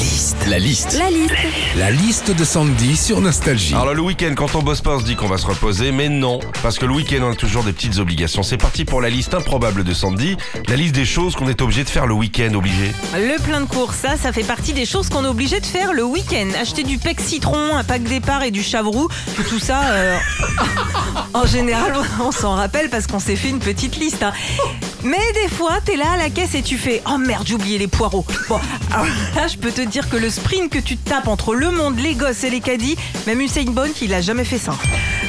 liste. La liste. La liste. La liste de Sandy sur Nostalgie. Alors le week-end, quand on bosse pas, on se dit qu'on va se reposer, mais non, parce que le week-end, on a toujours des petites obligations. C'est parti pour la liste improbable de Sandy, la liste des choses qu'on est obligé de faire le week-end, obligé. Le plein de courses, ça, ça fait partie des choses qu'on est obligé de faire le week-end. Acheter du pec citron, un pack départ et du chavroux, tout ça, euh, en général, on s'en rappelle parce qu'on s'est fait une petite liste. hein. Mais des fois, t'es là à la caisse et tu fais Oh merde, j'ai oublié les poireaux. Bon, alors là, je peux te dire que le sprint que tu tapes entre le monde, les gosses et les caddies, même Usain Bolt, il a jamais fait ça.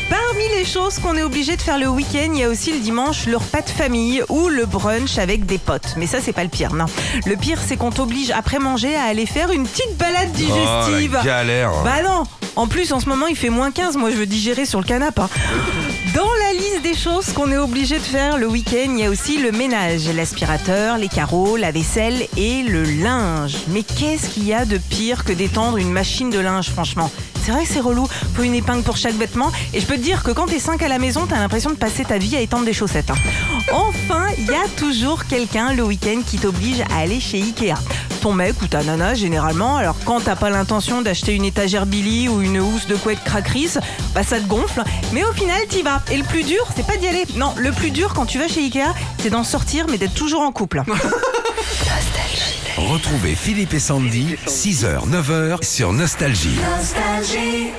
Parmi les choses qu'on est obligé de faire le week-end, il y a aussi le dimanche le repas de famille ou le brunch avec des potes. Mais ça, c'est pas le pire, non. Le pire, c'est qu'on t'oblige après manger à aller faire une petite balade digestive. Oh, la galère. Bah non En plus, en ce moment, il fait moins 15. Moi, je veux digérer sur le canapé. hein. Dans la liste des choses qu'on est obligé de faire le week-end, il y a aussi le ménage, l'aspirateur, les carreaux, la vaisselle et le linge. Mais qu'est-ce qu'il y a de pire que d'étendre une machine de linge, franchement? C'est vrai que c'est relou, faut une épingle pour chaque vêtement. Et je peux te dire que quand t'es 5 à la maison, t'as l'impression de passer ta vie à étendre des chaussettes. hein. Enfin, il y a toujours quelqu'un le week-end qui t'oblige à aller chez Ikea. Ton mec ou ta nana, généralement. Alors, quand t'as pas l'intention d'acheter une étagère Billy ou une housse de couette cracrice, bah ça te gonfle. Mais au final, t'y vas. Et le plus dur, c'est pas d'y aller. Non, le plus dur quand tu vas chez Ikea, c'est d'en sortir, mais d'être toujours en couple. Retrouvez Philippe et Sandy, 6h, 9h sur Nostalgie. Nostalgie.